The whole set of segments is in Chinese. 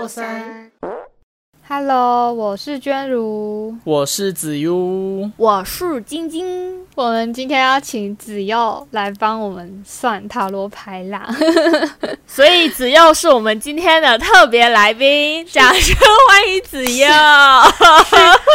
过三。Hello，我是娟如。我是子悠，我是晶晶，我们今天要请子佑来帮我们算塔罗牌啦。所以子佑是我们今天的特别来宾，掌声欢迎子佑。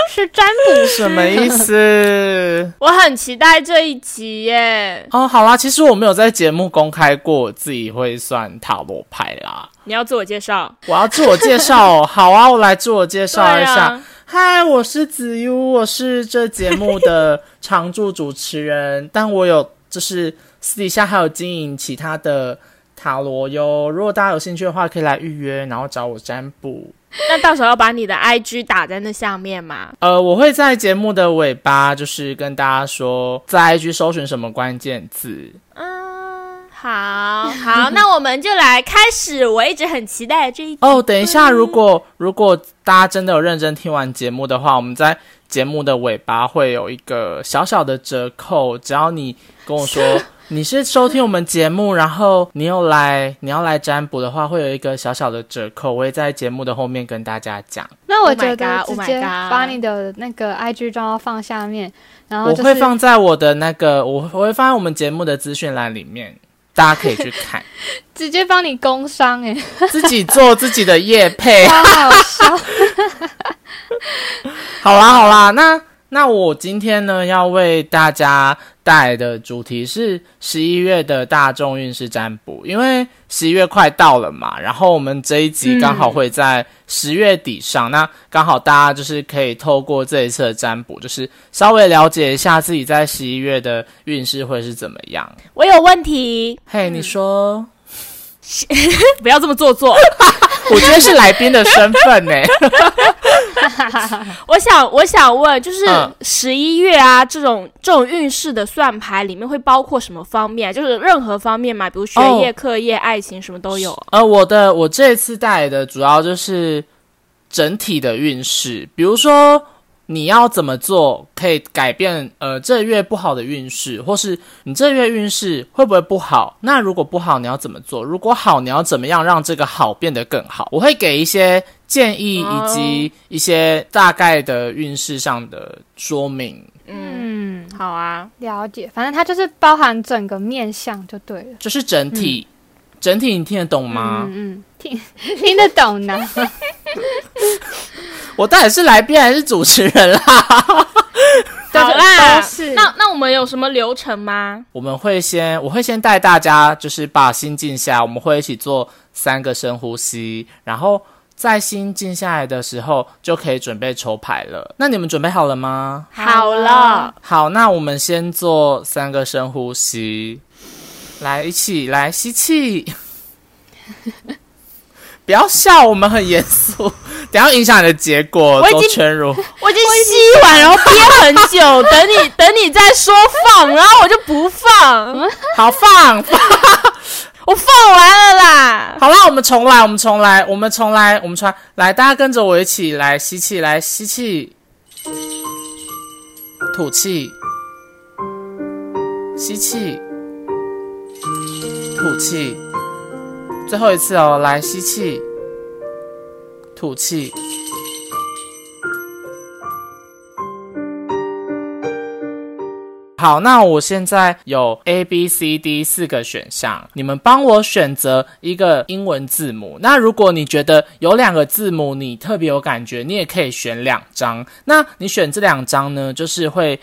是占卜什么意思？我很期待这一集耶！哦，好啦，其实我没有在节目公开过我自己会算塔罗牌啦。你要自我介绍，我要自我介绍哦，好啊，我来自我介绍一下。嗨，我是子悠，我是这节目的常驻主持人，但我有就是私底下还有经营其他的塔罗哟。如果大家有兴趣的话，可以来预约，然后找我占卜。那到时候要把你的 IG 打在那下面嘛？呃，我会在节目的尾巴，就是跟大家说，在 IG 搜寻什么关键字。嗯，好好，那我们就来开始我一直很期待这一。哦，等一下，如果如果大家真的有认真听完节目的话，我们在节目的尾巴会有一个小小的折扣，只要你跟我说 你是收听我们节目，然后你有来你要来占卜的话，会有一个小小的折扣，我会在节目的后面跟大家讲。那我 Oh 觉得直 oh my 接 God 把你的那个 IG 账号放下面，然后我就是会放在我的那个，我我会放在我们节目的资讯栏里面，大家可以去看，直接帮你工商哎、自己做自己的业配。超好笑。好啦好啦，那那我今天呢要为大家带来的主题是十一月的大众运势占卜，因为十一月快到了嘛，然后我们这一集刚好会在十月底上，那刚好大家就是可以透过这一次的占卜，就是稍微了解一下自己在十一月的运势会是怎么样。我有问题，嘿，你说，不要这么做作。我今天是来宾的身份呢、我想，我想问，就是嗯十一月啊，这种这种运势的算牌里面会包括什么方面啊？就是任何方面嘛，比如学业、哦课业、爱情，什么都有。呃，我的我这次带来的主要就是整体的运势，比如说你要怎么做可以改变呃这月不好的运势，或是你这月运势会不会不好？那如果不好，你要怎么做？如果好，你要怎么样让这个好变得更好？我会给一些建议以及一些大概的运势上的说明。嗯，嗯，好啊，了解，反正它就是包含整个面相就对了。就是整体，整体你听得懂吗？嗯嗯，听听得懂呢。我到底是来宾还是主持人啦？好啦 都是那那我们有什么流程吗？我们会先，我会先带大家，就是把心静下，我们会一起做三个深呼吸，然后在心静下来的时候，就可以准备抽牌了。那你们准备好了吗？好了，好，那我们先做三个深呼吸，来，一起来吸气。不要笑，我们很严肃，等一下影响你的结果，我已经都圈入。我已经吸完，然后憋很久，等你 等你再说放，然后我就不放，好，放放。我放完了啦。好啦，我们重来，我们重来，我们重来，我们重来，来，大家跟着我一起来吸气，来吸气，吐气，吸气，吐气，最后一次哦，来吸气，吐气。好，那我现在有 A、B、C、D 四个选项，你们帮我选择一个英文字母。那如果你觉得有两个字母你特别有感觉，你也可以选两张。那你选这两张呢，就是会，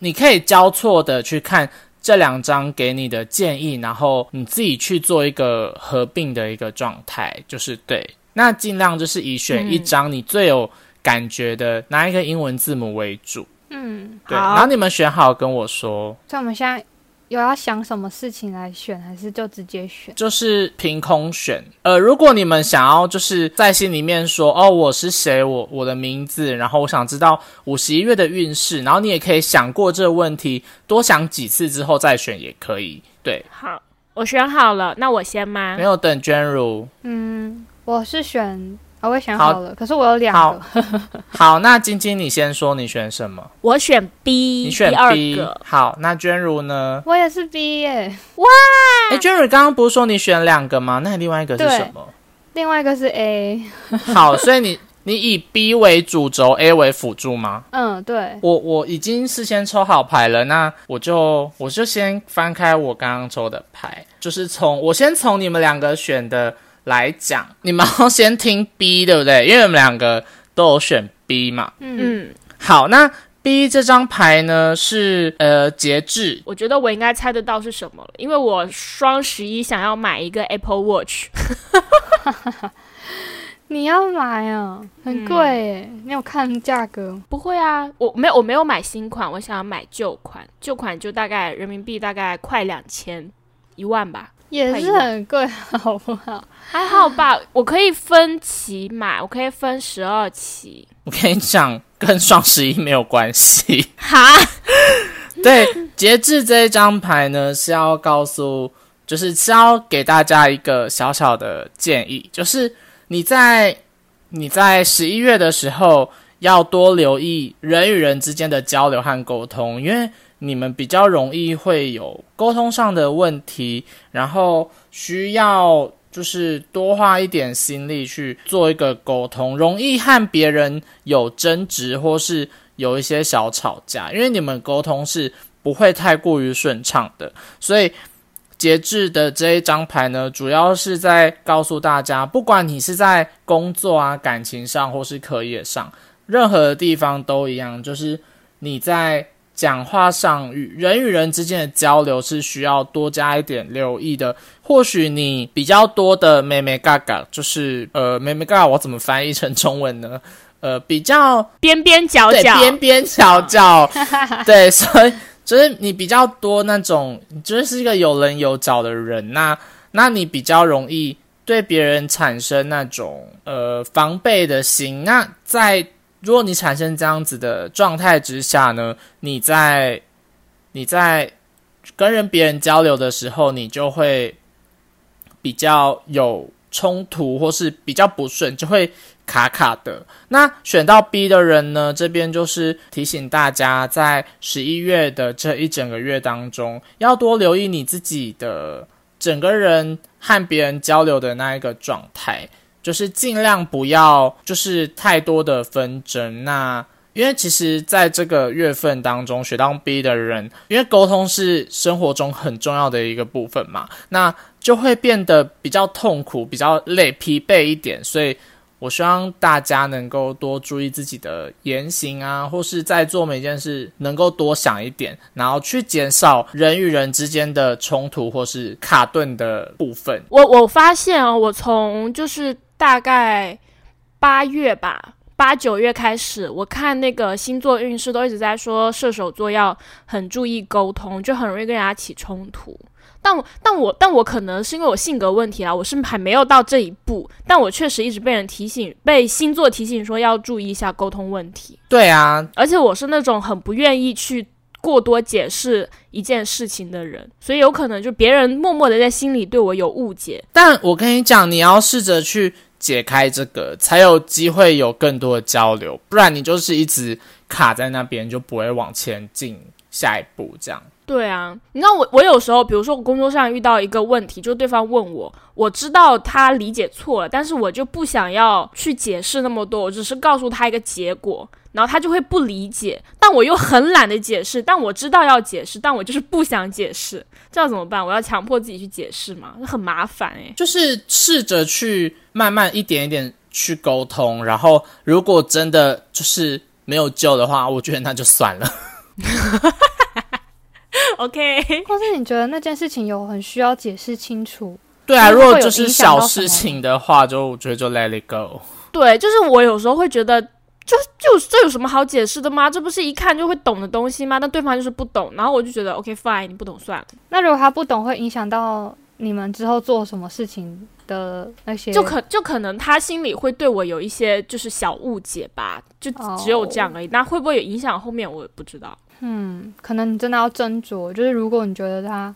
你可以交错的去看这两张给你的建议，然后你自己去做一个合并的一个状态，就是对。那尽量就是以选一张你最有感觉的拿一个英文字母为主。嗯，对，然后你们选好跟我说，所以我们现在有要想什么事情来选，还是就直接选？就是凭空选。呃，如果你们想要就是在心里面说，哦，我是谁，我我的名字，然后我想知道五十一月的运势，然后你也可以想过这个问题，多想几次之后再选也可以。对，好，我选好了，那我先吗没？有等娟如。嗯，我是选，哦、我也想好好了，可是我有两好个。好，那晶晶你先说，你选什么？我选 B，你选二 B 个。。好，那娟如呢？我也是 B 耶，哇哎，娟如刚刚不是说你选两个吗？那另外一个是什么？另外一个是 A，好，所以你你以 B 为主轴，A 为辅助吗？嗯，对，我我已经事先抽好牌了，那我就我就先翻开我刚刚抽的牌，就是从我先从你们两个选的来讲，你们要先听 B 对不对？因为我们两个都有选 B 嘛。嗯，嗯，好，那 B 这张牌呢是呃节制，我觉得我应该猜得到是什么了，因为我双十一想要买一个 Apple Watch，你要买啊，很贵耶，你有看价格？不会啊，我没有我没有买新款，我想要买旧款，旧款就大概人民币大概快两千一万吧，也是很贵，好不好？还好吧，我可以分期买，我可以分十二期，我跟你讲，跟双十一没有关系。哈，对，截至这一张牌呢是要告诉，就是是要给大家一个小小的建议，就是你在你在十一月的时候要多留意人与人之间的交流和沟通，因为你们比较容易会有沟通上的问题，然后需要就是多花一点心力去做一个沟通，容易和别人有争执或是有一些小吵架，因为你们沟通是不会太过于顺畅的，所以节制的这一张牌呢，主要是在告诉大家，不管你是在工作啊、感情上或是课业上，任何地方都一样，就是你在讲话上与人与人之间的交流是需要多加一点留意的。或许你比较多的妹妹嘎嘎，就是呃妹妹嘎嘎，我怎么翻译成中文呢？呃，比较边边角，角，边边角角，对，所以就是你比较多那种，你就是一个有棱有角的人，那那你比较容易对别人产生那种呃防备的心。那在如果你产生这样子的状态之下呢，你在你在跟人别人交流的时候，你就会比较有冲突，或是比较不顺，就会卡卡的。那选到 B 的人呢，这边就是提醒大家，在十一月的这一整个月当中，要多留意你自己的整个人和别人交流的那一个状态，就是尽量不要就是太多的纷争。那因为其实在这个月份当中，学到 B 的人，因为沟通是生活中很重要的一个部分嘛，那就会变得比较痛苦、比较累、疲惫一点，所以。我希望大家能够多注意自己的言行啊，或是在做每件事能够多想一点，然后去减少人与人之间的冲突或是卡顿的部分。我我发现哦，我从就是大概八月吧，八九月开始，我看那个星座运势都一直在说射手座要很注意沟通，就很容易跟人家起冲突。但我但我但我可能是因为我性格问题啊，我是还没有到这一步，但我确实一直被人提醒，被星座提醒说要注意一下沟通问题。对啊，而且我是那种很不愿意去过多解释一件事情的人，所以有可能就别人默默的在心里对我有误解。但我跟你讲，你要试着去解开这个，才有机会有更多的交流，不然你就是一直卡在那边，就不会往前进下一步。这样，对啊，你知道我我有时候，比如说我工作上遇到一个问题，就对方问我，我知道他理解错了，但是我就不想要去解释那么多，我只是告诉他一个结果，然后他就会不理解，但我又很懒得解释，但我知道要解释，但我就是不想解释，这样怎么办？我要强迫自己去解释吗？很麻烦诶、就是试着去慢慢一点一点去沟通，然后如果真的就是没有救的话，我觉得那就算了。OK，或是你觉得那件事情有很需要解释清楚？对啊，如果就是小事情的话，就我觉得就 let it go。对，就是我有时候会觉得，就就这有什么好解释的吗？这不是一看就会懂的东西吗？那对方就是不懂，然后我就觉得 OK fine，你不懂算了。那如果他不懂，会影响到你们之后做什么事情的那些？就可就可能他心里会对我有一些就是小误解吧，就只有这样而已。那会不会有影响后面我也不知道。嗯，可能你真的要斟酌，就是如果你觉得他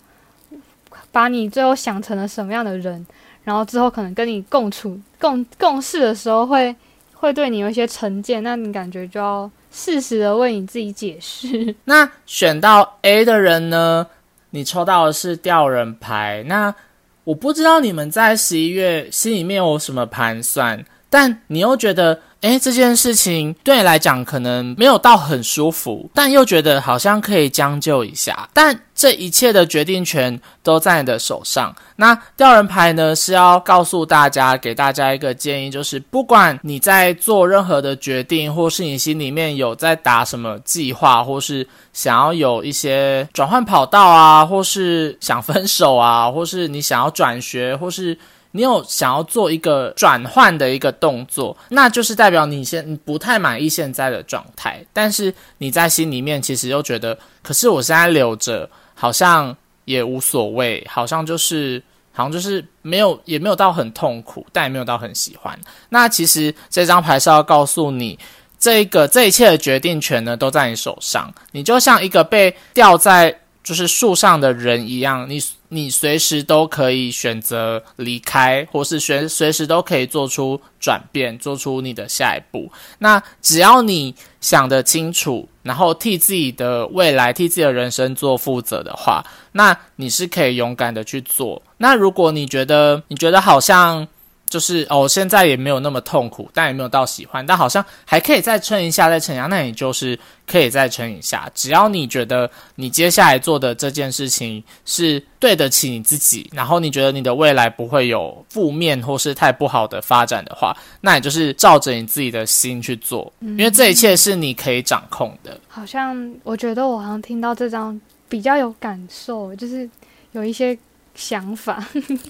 把你最后想成了什么样的人，然后之后可能跟你共处共共事的时候会会对你有一些成见，那你感觉就要适时的为你自己解释。那选到 A 的人呢，你抽到的是吊人牌。那我不知道你们在十一月心里面有什么盘算，但你又觉得。诶，这件事情对你来讲可能没有到很舒服，但又觉得好像可以将就一下。但这一切的决定权都在你的手上。那吊人牌呢是要告诉大家，给大家一个建议，就是不管你在做任何的决定，或是你心里面有在打什么计划，或是想要有一些转换跑道啊，或是想分手啊，或是你想要转学，或是。你有想要做一个转换的一个动作，那就是代表你现你不太满意现在的状态，但是你在心里面其实又觉得，可是我现在留着好像也无所谓，好像就是好像就是没有也没有到很痛苦，但也没有到很喜欢。那其实这张牌是要告诉你，这个这一切的决定权呢都在你手上，你就像一个被吊在。就是树上的人一样，你你随时都可以选择离开，或是随随时都可以做出转变，做出你的下一步。那只要你想得清楚，然后替自己的未来、替自己的人生做负责的话，那你是可以勇敢的去做。那如果你觉得你觉得好像。就是哦，现在也没有那么痛苦，但也没有到喜欢，但好像还可以再撑一下，再撑一下，那你就是可以再撑一下。只要你觉得你接下来做的这件事情是对得起你自己，然后你觉得你的未来不会有负面或是太不好的发展的话，那也就是照着你自己的心去做，因为这一切是你可以掌控的。好像我觉得我好像听到这张比较有感受，就是有一些。想法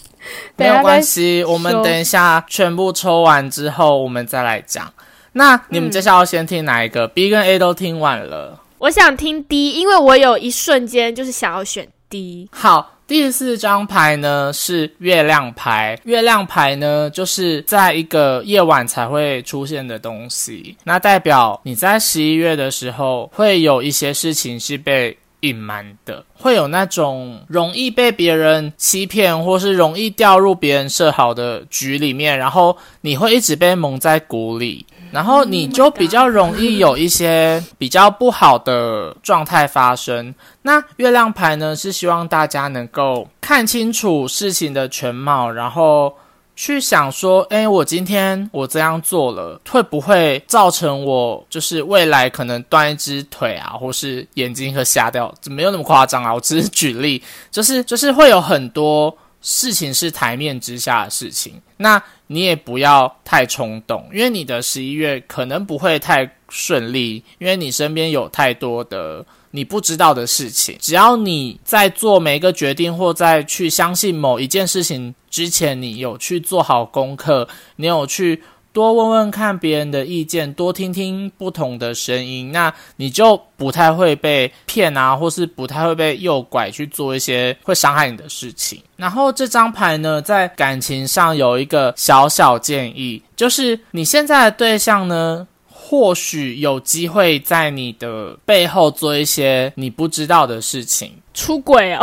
没有关系，我们等一下全部抽完之后，我们再来讲。那你们接下来要先听哪一个？B 跟 A 都听完了，我想听 D，因为我有一瞬间就是想要选 D。好，第四张牌呢是月亮牌，月亮牌呢就是在一个夜晚才会出现的东西，那代表你在十一月的时候会有一些事情是被。隐瞒的会有那种容易被别人欺骗，或是容易掉入别人设好的局里面，然后你会一直被蒙在鼓里，然后你就比较容易有一些比较不好的状态发生。那月亮牌呢，是希望大家能够看清楚事情的全貌，然后。去想说，哎，我今天我这样做了，会不会造成我就是未来可能断一只腿啊，或是眼睛会瞎掉？没有那么夸张啊，我只是举例，就是 就是会有很多事情是台面之下的事情，那你也不要太冲动，因为你的十一月可能不会太顺利，因为你身边有太多的。你不知道的事情，只要你在做每一个决定或在去相信某一件事情之前，你有去做好功课，你有去多问问看别人的意见，多听听不同的声音，那你就不太会被骗啊，或是不太会被诱拐去做一些会伤害你的事情。然后这张牌呢，在感情上有一个小小建议，就是你现在的对象呢。或许有机会在你的背后做一些你不知道的事情，出轨啊！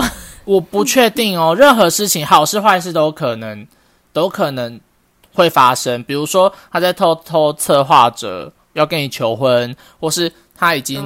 我不确定哦，任何事情，好事坏事都可能，都可能会发生。比如说，他在偷偷策划着要跟你求婚，或是他已经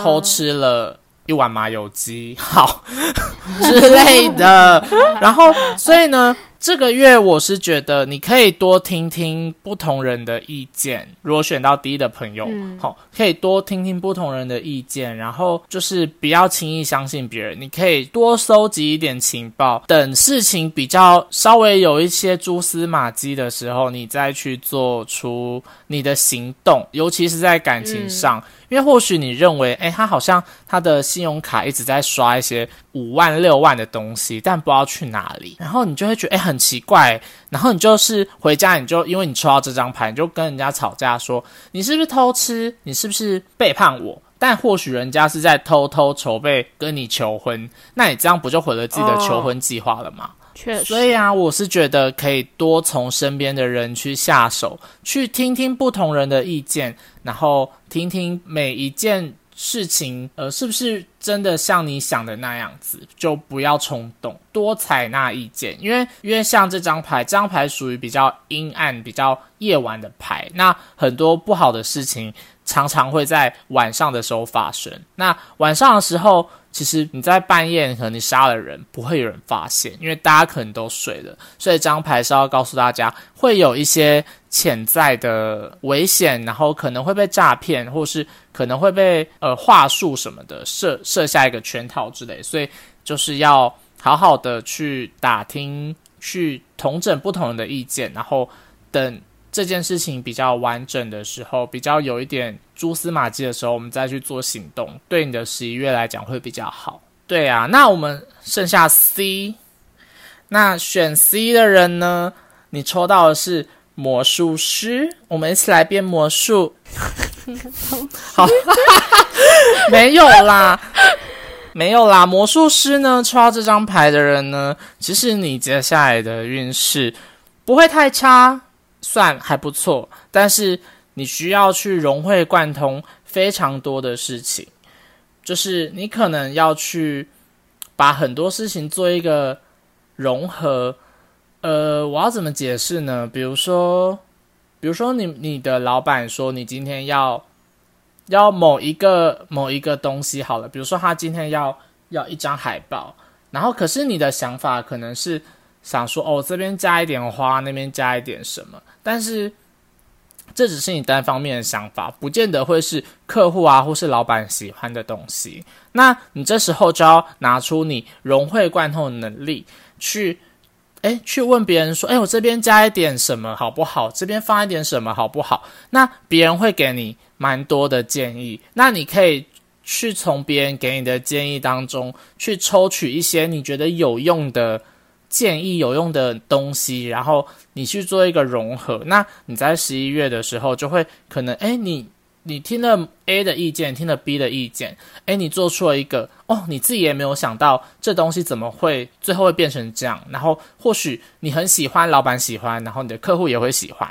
偷吃了一碗麻油鸡，好 之类的。然后，所以呢？这个月我是觉得你可以多听听不同人的意见。如果选到第一的朋友，好，可以多听听不同人的意见，然后就是不要轻易相信别人。你可以多收集一点情报，等事情比较稍微有一些蛛丝马迹的时候，你再去做出你的行动，尤其是在感情上。因为或许你认为，哎，他好像他的信用卡一直在刷一些五万六万的东西，但不知道去哪里，然后你就会觉得，哎，很奇怪。然后你就是回家，你就因为你抽到这张牌，你就跟人家吵架，说你是不是偷吃，你是不是背叛我？但或许人家是在偷偷筹备跟你求婚，那你这样不就毁了自己的求婚计划了吗？确实，所以啊，我是觉得可以多从身边的人去下手，去听听不同人的意见，然后听听每一件事情，呃，是不是真的像你想的那样子，就不要冲动，多采纳意见。因为因为像这张牌，这张牌属于比较阴暗、比较夜晚的牌，那很多不好的事情常常会在晚上的时候发生。那晚上的时候。其实你在半夜，可能你杀了人，不会有人发现，因为大家可能都睡了。所以这张牌是要告诉大家，会有一些潜在的危险，然后可能会被诈骗，或是可能会被呃话术什么的设设下一个圈套之类。所以就是要好好的去打听，去同整不同人的意见，然后等。这件事情比较完整的时候，比较有一点蛛丝马迹的时候，我们再去做行动，对你的十一月来讲会比较好。对啊，那我们剩下 C，那选 C 的人呢？你抽到的是魔术师，我们一起来变魔术。好，没有啦，没有啦。魔术师呢，抽到这张牌的人呢，其实你接下来的运势不会太差。算还不错，但是你需要去融会贯通非常多的事情，就是你可能要去把很多事情做一个融合。呃，我要怎么解释呢？比如说，比如说你你的老板说你今天要要某一个某一个东西好了，比如说他今天要要一张海报，然后可是你的想法可能是。想说哦，这边加一点花，那边加一点什么？但是这只是你单方面的想法，不见得会是客户啊或是老板喜欢的东西。那你这时候就要拿出你融会贯通的能力，去诶去问别人说，诶，我这边加一点什么好不好？这边放一点什么好不好？那别人会给你蛮多的建议，那你可以去从别人给你的建议当中去抽取一些你觉得有用的。建议有用的东西，然后你去做一个融合。那你在十一月的时候，就会可能，哎，你你听了 A 的意见，听了 B 的意见，哎，你做出了一个，哦，你自己也没有想到这东西怎么会最后会变成这样。然后或许你很喜欢，老板喜欢，然后你的客户也会喜欢。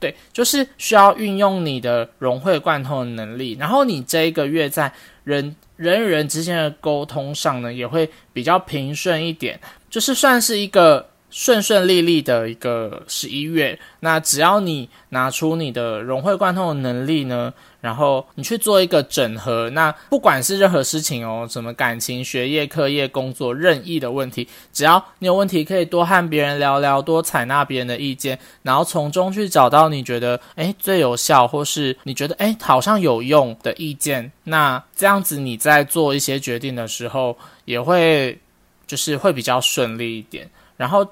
对，就是需要运用你的融会贯通的能力。然后你这一个月在人人与人之间的沟通上呢，也会比较平顺一点。就是算是一个顺顺利利的一个十一月，那只要你拿出你的融会贯通的能力呢，然后你去做一个整合，那不管是任何事情哦，什么感情、学业、课业、工作，任意的问题，只要你有问题，可以多和别人聊聊，多采纳别人的意见，然后从中去找到你觉得诶最有效，或是你觉得诶好像有用的意见，那这样子你在做一些决定的时候也会。就是会比较顺利一点，然后，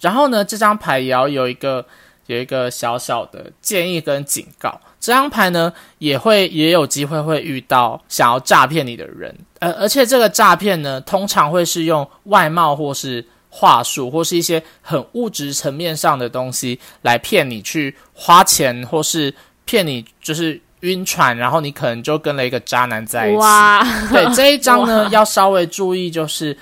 然后呢，这张牌也要有一个有一个小小的建议跟警告。这张牌呢，也会也有机会会遇到想要诈骗你的人，呃，而且这个诈骗呢，通常会是用外貌或是话术，或是一些很物质层面上的东西来骗你去花钱，或是骗你就是晕船，然后你可能就跟了一个渣男在一起。对这一张呢，要稍微注意就是。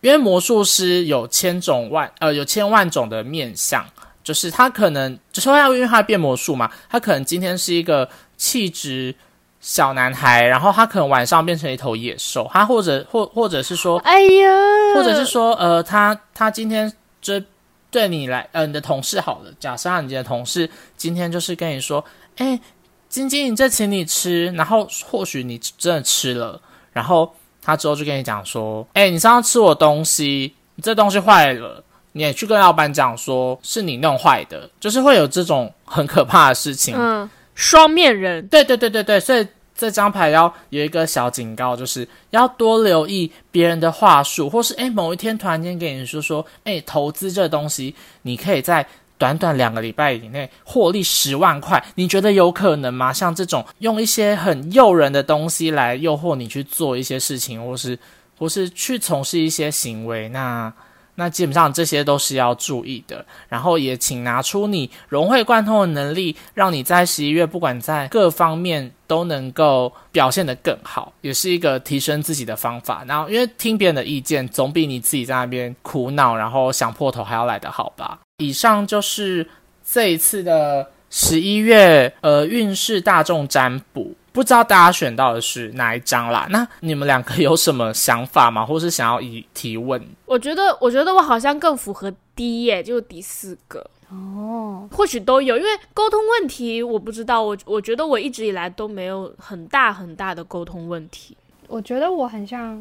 因为魔术师有千种万呃有千万种的面相，就是他可能就是要因为他变魔术嘛，他可能今天是一个气质小男孩，然后他可能晚上变成一头野兽，他或者或或者是说，哎呀，或者是说呃他他今天就对你来呃你的同事好了，假设你的同事今天就是跟你说，哎，晶晶，你这请你吃，然后或许你真的吃了，然后。他之后就跟你讲说：“哎，你上次吃我东西，你这东西坏了，你也去跟老板讲，说是你弄坏的，就是会有这种很可怕的事情。”嗯，双面人。对对对对对，所以这张牌要有一个小警告，就是要多留意别人的话术，或是哎某一天突然间给你说说，哎，投资这东西，你可以在。短短两个礼拜以内获利十万块，你觉得有可能吗？像这种用一些很诱人的东西来诱惑你去做一些事情，或是或是去从事一些行为，那那基本上这些都是要注意的。然后也请拿出你融会贯通的能力，让你在十一月不管在各方面都能够表现得更好，也是一个提升自己的方法。然后因为听别人的意见，总比你自己在那边苦恼然后想破头还要来得好吧。以上就是这一次的十一月呃运势大众占卜，不知道大家选到的是哪一张啦？那你们两个有什么想法吗？或是想要以提问？我觉得，我觉得我好像更符合第一耶，就是第四个哦，或许都有，因为沟通问题我不知道，我我觉得我一直以来都没有很大很大的沟通问题。我觉得我很像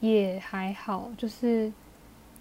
也还好，就是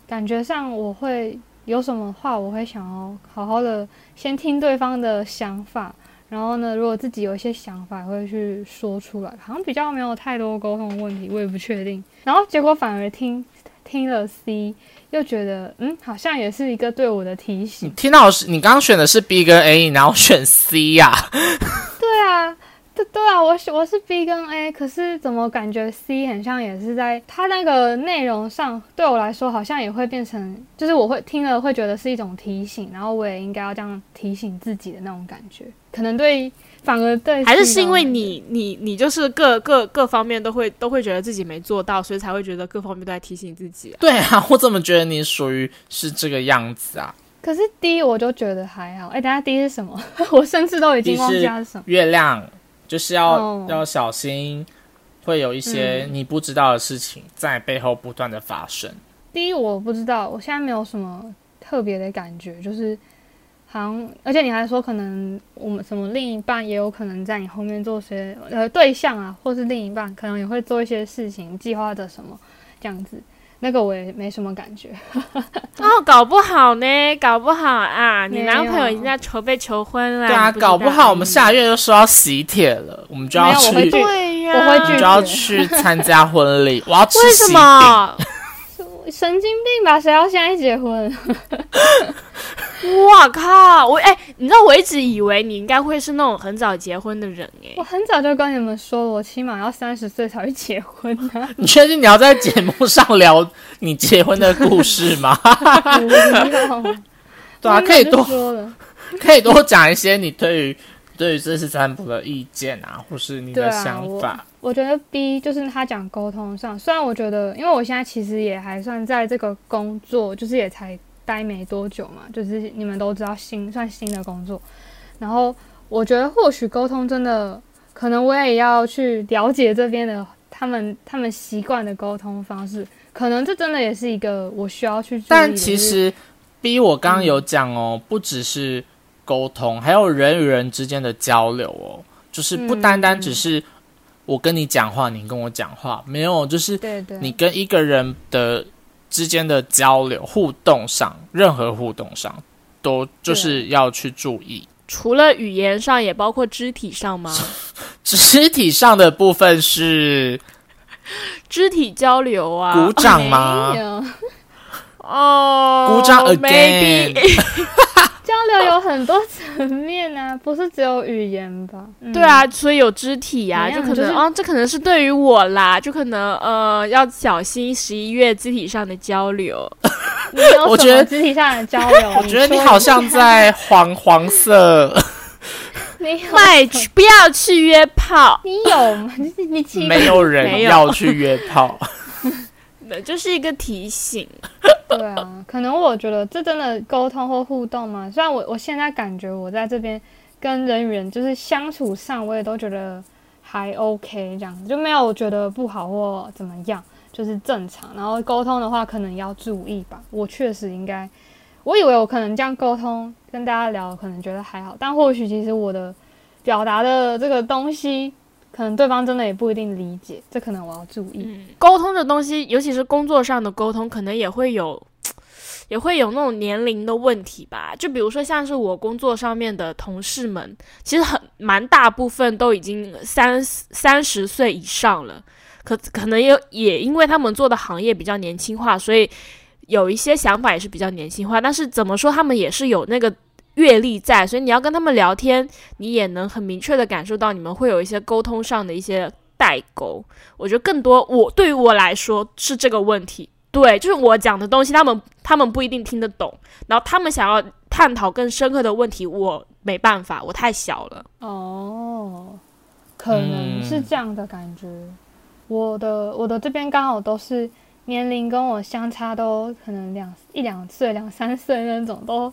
感觉上我会有什么话，我会想要好好的先听对方的想法，然后呢，如果自己有一些想法，会去说出来，好像比较没有太多沟通问题，我也不确定。然后结果反而听听了 C，又觉得嗯，好像也是一个对我的提醒。听到是，你刚刚选的是 B 跟 A，然后选 C 呀、对啊，对对啊，我是我是 B 跟 A，可是怎么感觉 C 很像也是在它那个内容上，对我来说好像也会变成，就是我会听了会觉得是一种提醒，然后我也应该要这样提醒自己的那种感觉，可能对反而对还是是因为你你你就是各各各方面都会都会觉得自己没做到，所以才会觉得各方面都在提醒自己、啊。对啊，我怎么觉得你属于是这个样子啊？可是 D 我就觉得还好，哎、等下 D 是什么？我甚至都已经忘记它是什么。月亮就是要、哦。要小心，会有一些你不知道的事情在背后不断的发生。第一，我不知道，我现在没有什么特别的感觉，就是好像，而且你还说可能我们什么另一半也有可能在你后面做些呃对象啊，或是另一半可能也会做一些事情，计划着什么这样子，那个我也没什么感觉。哦，搞不好呢，搞不好啊，你男朋友已经在筹备求婚了。对啊，搞不好我们下月就收到喜帖了，我们就要去，对呀、我们就要去参加婚礼，我要吃为什喜饼。么？神经病吧？谁要现在结婚？我靠！我哎、你知道我一直以为你应该会是那种很早结婚的人哎、我很早就跟你们说了，我起码要三十岁才会结婚啊！你确定你要在节目上聊你结婚的故事吗？不，对啊，可以多说了。可以多讲一些你对于对于这次占卜的意见啊，或是你的想法。我觉得 B 就是他讲沟通上，虽然我觉得，因为我现在其实也还算在这个工作，就是也才待没多久嘛，就是你们都知道新算新的工作，然后我觉得或许沟通真的，可能我也要去了解这边的他们他们习惯的沟通方式，可能这真的也是一个我需要去。但其就是实 B 我刚刚有讲哦，不只是沟通，还有人与人之间的交流哦，就是不单单只是我跟你讲话，你跟我讲话，没有，就是你跟一个人的之间的交流互动上，任何互动上，都就是要去注意。除了语言上，也包括肢体上吗？肢体上的部分是肢体交流啊，鼓掌吗？哦，鼓掌 again。交流有很多层面啊，不是只有语言吧？嗯对啊，所以有肢体呀、就可能哦，这可能是对于我啦，就可能呃要小心十一月肢体上的交流。你有什我觉得么肢体上的交流？我觉得你好像在黄黄色，你有卖去不要去约炮，你有吗？你你奇没有人要去约炮。对就是一个提醒。对啊，可能我觉得这真的沟通或互动嘛。虽然我我现在感觉我在这边跟人与人就是相处上，我也都觉得还 OK，这样就没有觉得不好或怎么样，就是正常。然后沟通的话，可能要注意吧。我确实应该，我以为我可能这样沟通跟大家聊，可能觉得还好，但或许其实我的表达的这个东西，可能对方真的也不一定理解，这可能我要注意。嗯，沟通的东西，尤其是工作上的沟通，可能也会有，也会有那种年龄的问题吧。就比如说，像是我工作上面的同事们，其实很蛮大部分都已经三三十岁以上了，可可能也也因为他们做的行业比较年轻化，所以有一些想法也是比较年轻化。但是怎么说，他们也是有那个。阅历在，所以你要跟他们聊天，你也能很明确的感受到你们会有一些沟通上的一些代沟。我觉得更多我对于我来说是这个问题，对，就是我讲的东西，他们他们不一定听得懂，然后他们想要探讨更深刻的问题，我没办法，我太小了。哦，可能是这样的感觉。我的我的这边刚好都是年龄跟我相差都可能两一两岁、两三岁那种都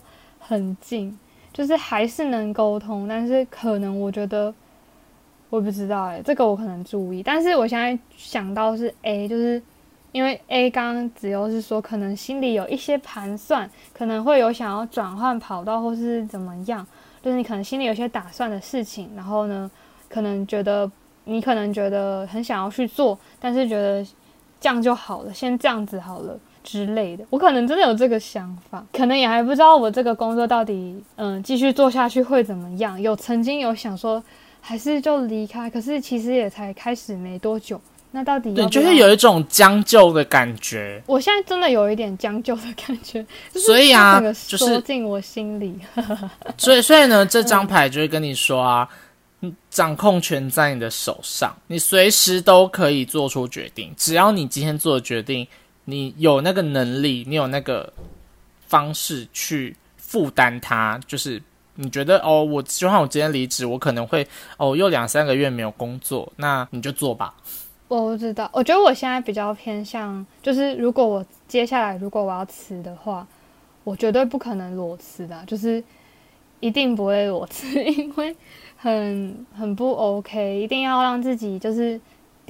很近，就是还是能沟通，但是可能我觉得我不知道哎、这个我可能注意。但是我现在想到是 A，就是因为 A 刚刚子悠是说可能心里有一些盘算，可能会有想要转换跑道或是怎么样。就是你可能心里有些打算的事情，然后呢，可能觉得你可能觉得很想要去做，但是觉得这样就好了，先这样子好了之类的。我可能真的有这个想法，可能也还不知道我这个工作到底嗯继续做下去会怎么样。有曾经有想说还是就离开，可是其实也才开始没多久。那到底对，就是有一种将就的感觉。我现在真的有一点将就的感觉，所以啊，就是进我心里。所以，所以呢，这张牌就会跟你说啊，掌控权在你的手上，你随时都可以做出决定。只要你今天做的决定，你有那个能力，你有那个方式去负担它。就是你觉得哦，我就算我今天离职，我可能会哦又两三个月没有工作，那你就做吧。我不知道，我觉得我现在比较偏向，就是如果我接下来如果我要辞的话，我绝对不可能裸辞的，就是一定不会裸辞，因为很很不 OK，一定要让自己就是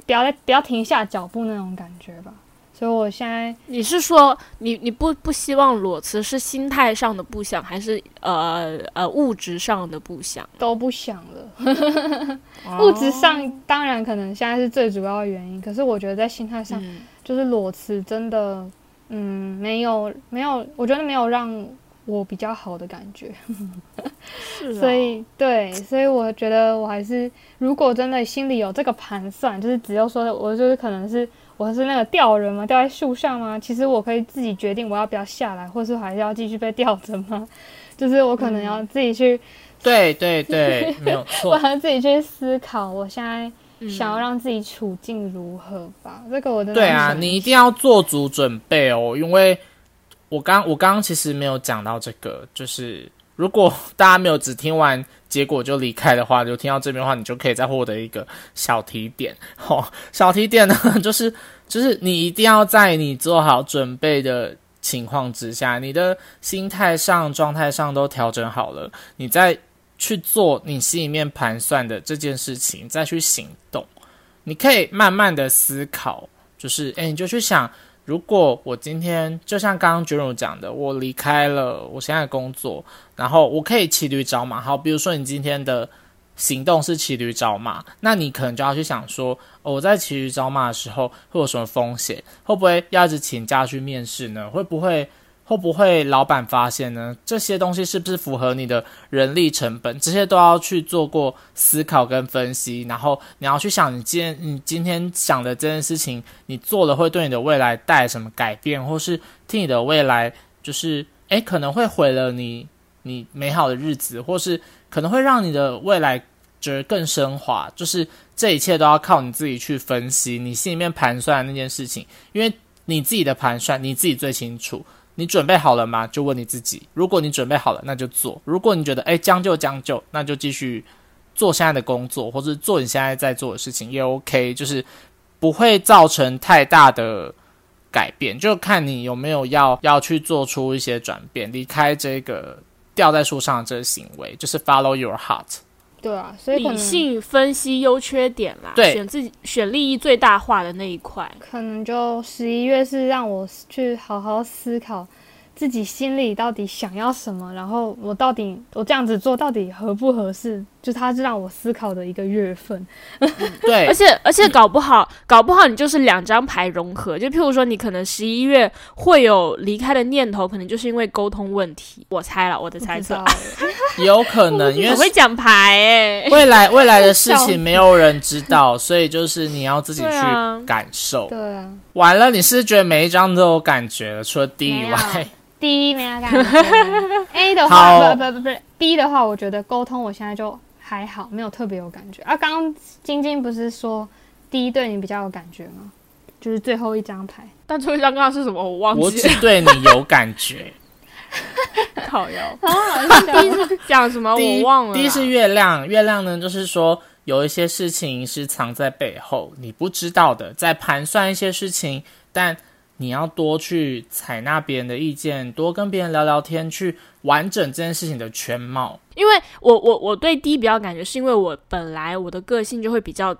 不要不要停下脚步那种感觉吧。所以我现在，你是说你你不不希望裸辞，是心态上的不想，还是呃呃物质上的不想？都不想了。物质上当然可能现在是最主要的原因，可是我觉得在心态上，就是裸辞真的，嗯，没有没有，我觉得没有让我比较好的感觉。是，所以对，所以我觉得我还是，如果真的心里有这个盘算，就是只要说我就是可能是。我是那个吊人吗？吊在树上吗？其实我可以自己决定我要不要下来，或是还是要继续被吊着吗？就是我可能要自己去，对对对，没有错，我要自己去思考，我现在想要让自己处境如何吧。这个我的对啊，你一定要做足准备哦，因为我刚我刚刚其实没有讲到这个，就是。如果大家没有只听完结果就离开的话，就听到这边的话，你就可以再获得一个小提点。哦，小提点呢，就是就是你一定要在你做好准备的情况之下，你的心态上、状态上都调整好了，你再去做你心里面盘算的这件事情，再去行动。你可以慢慢的思考，就是诶，你就去想。如果我今天就像刚刚 j u 讲的，我离开了我现在的工作，然后我可以骑驴找马。好，比如说你今天的行动是骑驴找马，那你可能就要去想说，哦我在骑驴找马的时候会有什么风险？会不会要一直请假去面试呢？会不会？会不会老板发现呢？这些东西是不是符合你的人力成本？这些都要去做过思考跟分析，然后你要去想，你今天你今天想的这件事情，你做了会对你的未来带来什么改变，或是替你的未来就是诶可能会毁了你你美好的日子，或是可能会让你的未来觉得更升华。就是这一切都要靠你自己去分析，你心里面盘算那件事情，因为你自己的盘算你自己最清楚。你准备好了吗？就问你自己。如果你准备好了，那就做；如果你觉得哎将就将就，那就继续做现在的工作，或者做你现在在做的事情也 OK，就是不会造成太大的改变。就看你有没有要要去做出一些转变，离开这个吊在树上的这个行为，就是 follow your heart。对啊，所以理性分析优缺点啦，对，选自己选利益最大化的那一块。可能就十一月是让我去好好思考。自己心里到底想要什么，然后我到底我这样子做到底合不合适？就它是让我思考的一个月份。对，而且而且搞不好搞不好你就是两张牌融合，就譬如说你可能十一月会有离开的念头，可能就是因为沟通问题。我猜了，我的猜测，有可能因为 我会讲牌哎。未来未来的事情没有人知道，所以就是你要自己去感受。对啊，完了，你是觉得每一张都有感觉了，除了 D 以外。D 没有感觉，A 的话不不不不，B 的话，我觉得沟通我现在就还好，没有特别有感觉。啊，刚刚晶晶不是说 D 对你比较有感觉吗？就是最后一张牌，但最后一张刚刚是什么？我忘记了。我只对你有感觉。好哟。D 是 讲什么？我忘了。第一是月亮，月亮呢，就是说有一些事情是藏在背后，你不知道的，在盘算一些事情，但。你要多去采纳别人的意见，多跟别人聊聊天，去完整这件事情的全貌。因为我我我对低比较感觉，是因为我本来我的个性就会比较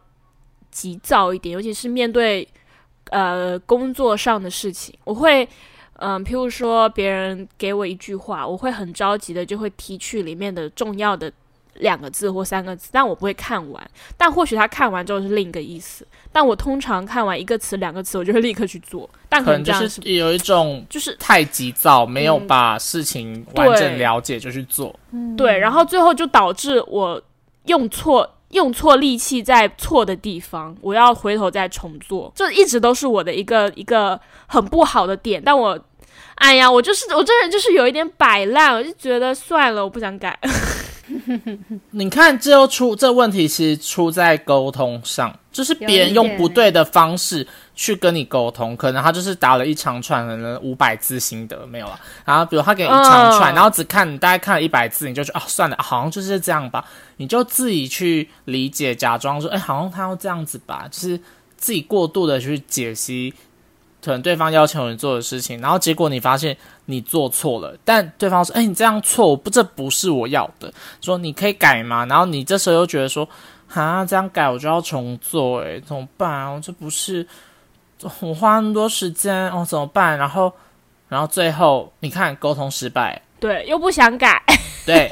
急躁一点，尤其是面对呃工作上的事情，我会嗯，譬如说别人给我一句话，我会很着急的就会提取里面的重要的两个字或三个字，但我不会看完。但或许他看完之后是另一个意思。但我通常看完一个词、两个词，我就会立刻去做。但可能就是有一种就是太急躁，没有嗯把事情完整了解就去做。嗯对，然后最后就导致我用错用错力气在错的地方，我要回头再重做，这一直都是我的一个一个很不好的点。但我，哎呀，我就是我这人就是有一点摆烂，我就觉得算了，我不想改。你看，这又出这问题，其实出在沟通上，就是别人用不对的方式去跟你沟通，可能他就是打了一长串，可能五百字心得没有了，然后比如他给你一长串，嗯然后只看你大概看了一百字，你就觉得哦算了，好像就是这样吧，你就自己去理解，假装说，哎，好像他要这样子吧，就是自己过度的去解析。可能对方要求你做的事情，然后结果你发现你做错了，但对方说：“哎、你这样错，我不，这不是我要的。”说你可以改吗？然后你这时候又觉得说，啊，这样改我就要重做，哎，怎么办啊？我这不是我花那么多时间，哦，怎么办？然后，然后最后你看沟通失败，对，又不想改。对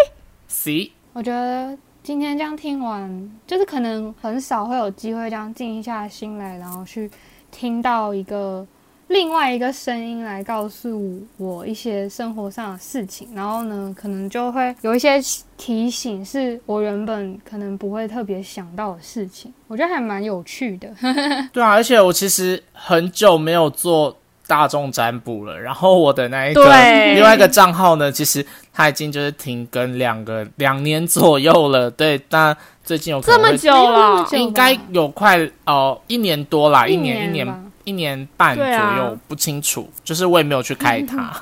，C，我觉得今天这样听完，就是可能很少会有机会这样静一下心来，然后去听到一个另外一个声音来告诉我一些生活上的事情，然后呢，可能就会有一些提醒，是我原本可能不会特别想到的事情，我觉得还蛮有趣的。对啊，而且我其实很久没有做大众占卜了，然后我的那一个对。另外一个账号呢，其实它已经就是停更两个两年左右了，对，但最近有这么久了，应该有快哦、一年多啦，一年年一年吧一年半左右，不清楚，就是我也没有去开 它。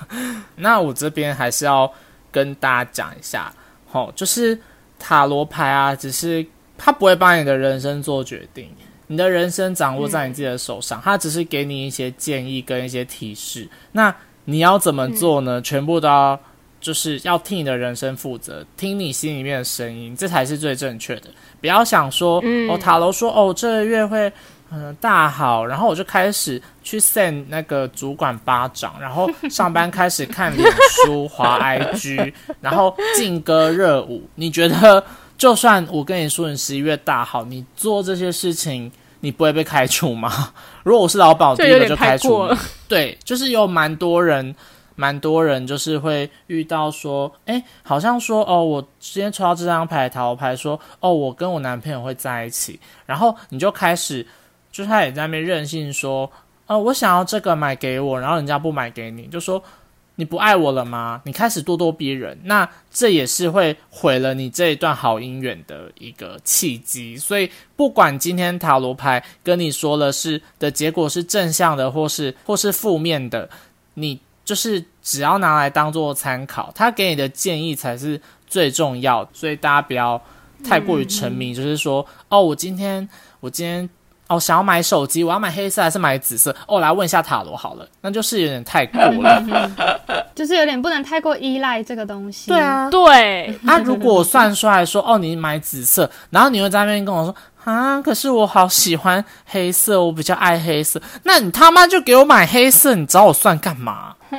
那我这边还是要跟大家讲一下，哦，就是塔罗牌啊，只是它不会帮你的人生做决定，你的人生掌握在你自己的手上，它只是给你一些建议跟一些提示。那你要怎么做呢？全部都要。就是要替你的人生负责，听你心里面的声音，这才是最正确的。不要想说，嗯哦，塔罗说，哦，这个月会嗯、呃大好，然后我就开始去 send 那个主管巴掌，然后上班开始看脸书、滑 IG，然后劲歌热舞。你觉得，就算我跟你说你十一月大好，你做这些事情，你不会被开除吗？如果我是老板，我第一个就开除了。对，就是有蛮多人，蛮多人就是会遇到说，哎，好像说哦，我今天抽到这张牌塔罗牌说，哦，我跟我男朋友会在一起，然后你就开始，就是他也在那边任性说，呃，我想要这个买给我，然后人家不买给你，就说你不爱我了吗？你开始咄咄逼人，那这也是会毁了你这一段好姻缘的一个契机。所以，不管今天塔罗牌跟你说了是的结果是正向的，或是或是负面的，你就是只要拿来当做参考，他给你的建议才是最重要的。所以大家不要太过于沉迷，就是说，哦，我今天我今天。哦，想要买手机，我要买黑色还是买紫色？哦，来问一下塔罗好了，那就是有点太过了。就是有点不能太过依赖这个东西。对，啊，对，啊，如果我算出来说，哦，你买紫色，然后你又在那边跟我说，啊，可是我好喜欢黑色，我比较爱黑色，那你他妈就给我买黑色，你找我算干嘛？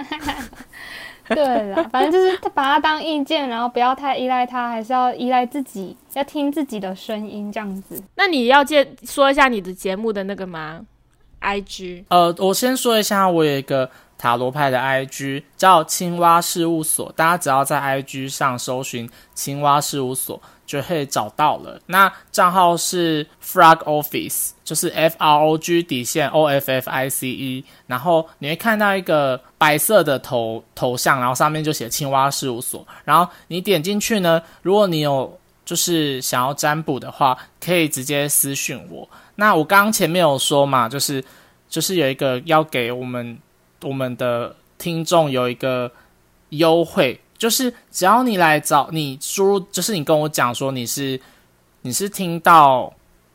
对啦，反正就是把它当意见，然后不要太依赖它，还是要依赖自己，要听自己的声音，这样子。那你要介说一下你的节目的那个吗？IG 呃，我先说一下，我有一个塔罗牌的 IG 叫青蛙事务所，大家只要在 IG 上搜寻青蛙事务所就可以找到了。那账号是 Frog Office，就是 F R O G 底线 O F F I C E，然后你会看到一个白色的头头像，然后上面就写青蛙事务所，然后你点进去呢，如果你有就是想要占卜的话，可以直接私讯我。那我刚刚前面有说嘛，就是就是有一个要给我们我们的听众有一个优惠，就是只要你来找你输入，就是你跟我讲说你是你是听到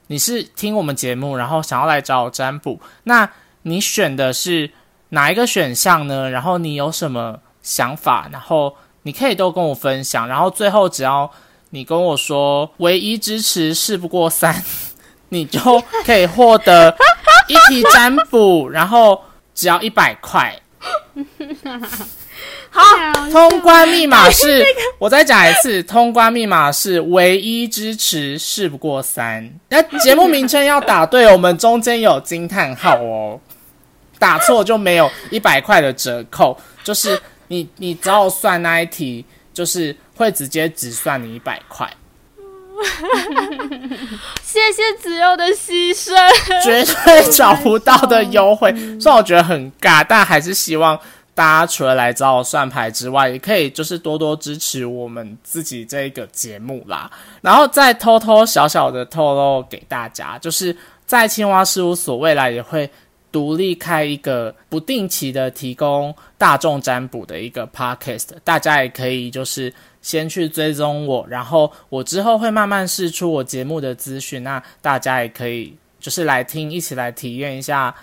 你是听我们节目，然后想要来找我占卜，那你选的是哪一个选项呢？然后你有什么想法？然后你可以都跟我分享，然后最后只要你跟我说唯一支持事不过三，你就可以获得一题占卜，然后只要一百块。好，通关密码是，我再讲一次，通关密码是唯一支持，事不过三。那节目名称要打对，我们中间有惊叹号哦，打错就没有一百块的折扣，就是你你只要算那一题，就是会直接只算你一百块。谢谢子悠的牺牲，绝对找不到的优惠。虽然我觉得很尬，但还是希望大家除了来找我算牌之外，也可以就是多多支持我们自己这个节目啦。然后再偷偷小小的透露给大家，就是在青蛙事务所未来也会独立开一个不定期的提供大众占卜的一个 podcast，大家也可以就是。先去追踪我，然后我之后会慢慢试出我节目的资讯，那大家也可以就是来听，一起来体验一下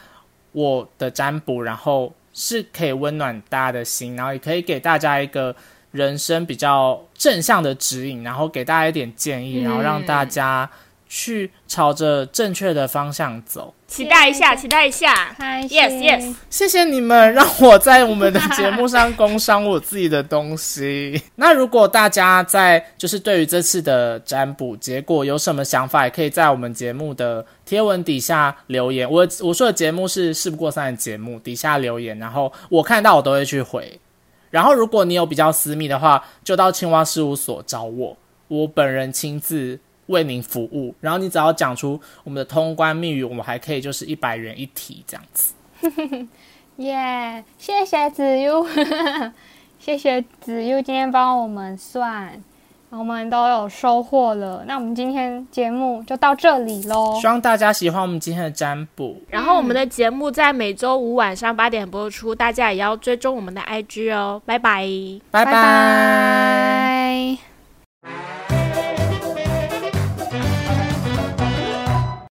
我的占卜，然后是可以温暖大家的心，然后也可以给大家一个人生比较正向的指引，然后给大家一点建议，然后让大家去朝着正确的方向走。期待一下，期待一下。Yes, yes 谢谢你们让我在我们的节目上工商我自己的东西。那如果大家在就是对于这次的占卜结果有什么想法，也可以在我们节目的贴文底下留言。我我说的节目是事不过三的节目，底下留言，然后我看到我都会去回。然后如果你有比较私密的话，就到青蛙事务所找我，我本人亲自。为您服务，然后你只要讲出我们的通关密语，我们还可以就是一百元一题这样子。耶谢谢子悠，谢谢子悠今天帮我们算，我们都有收获了。那我们今天节目就到这里喽希。望大家喜欢我们今天的占卜。然后我们的节目在每周五晚上八点播出，大家也要追踪我们的 IG 哦，拜拜。拜拜拜。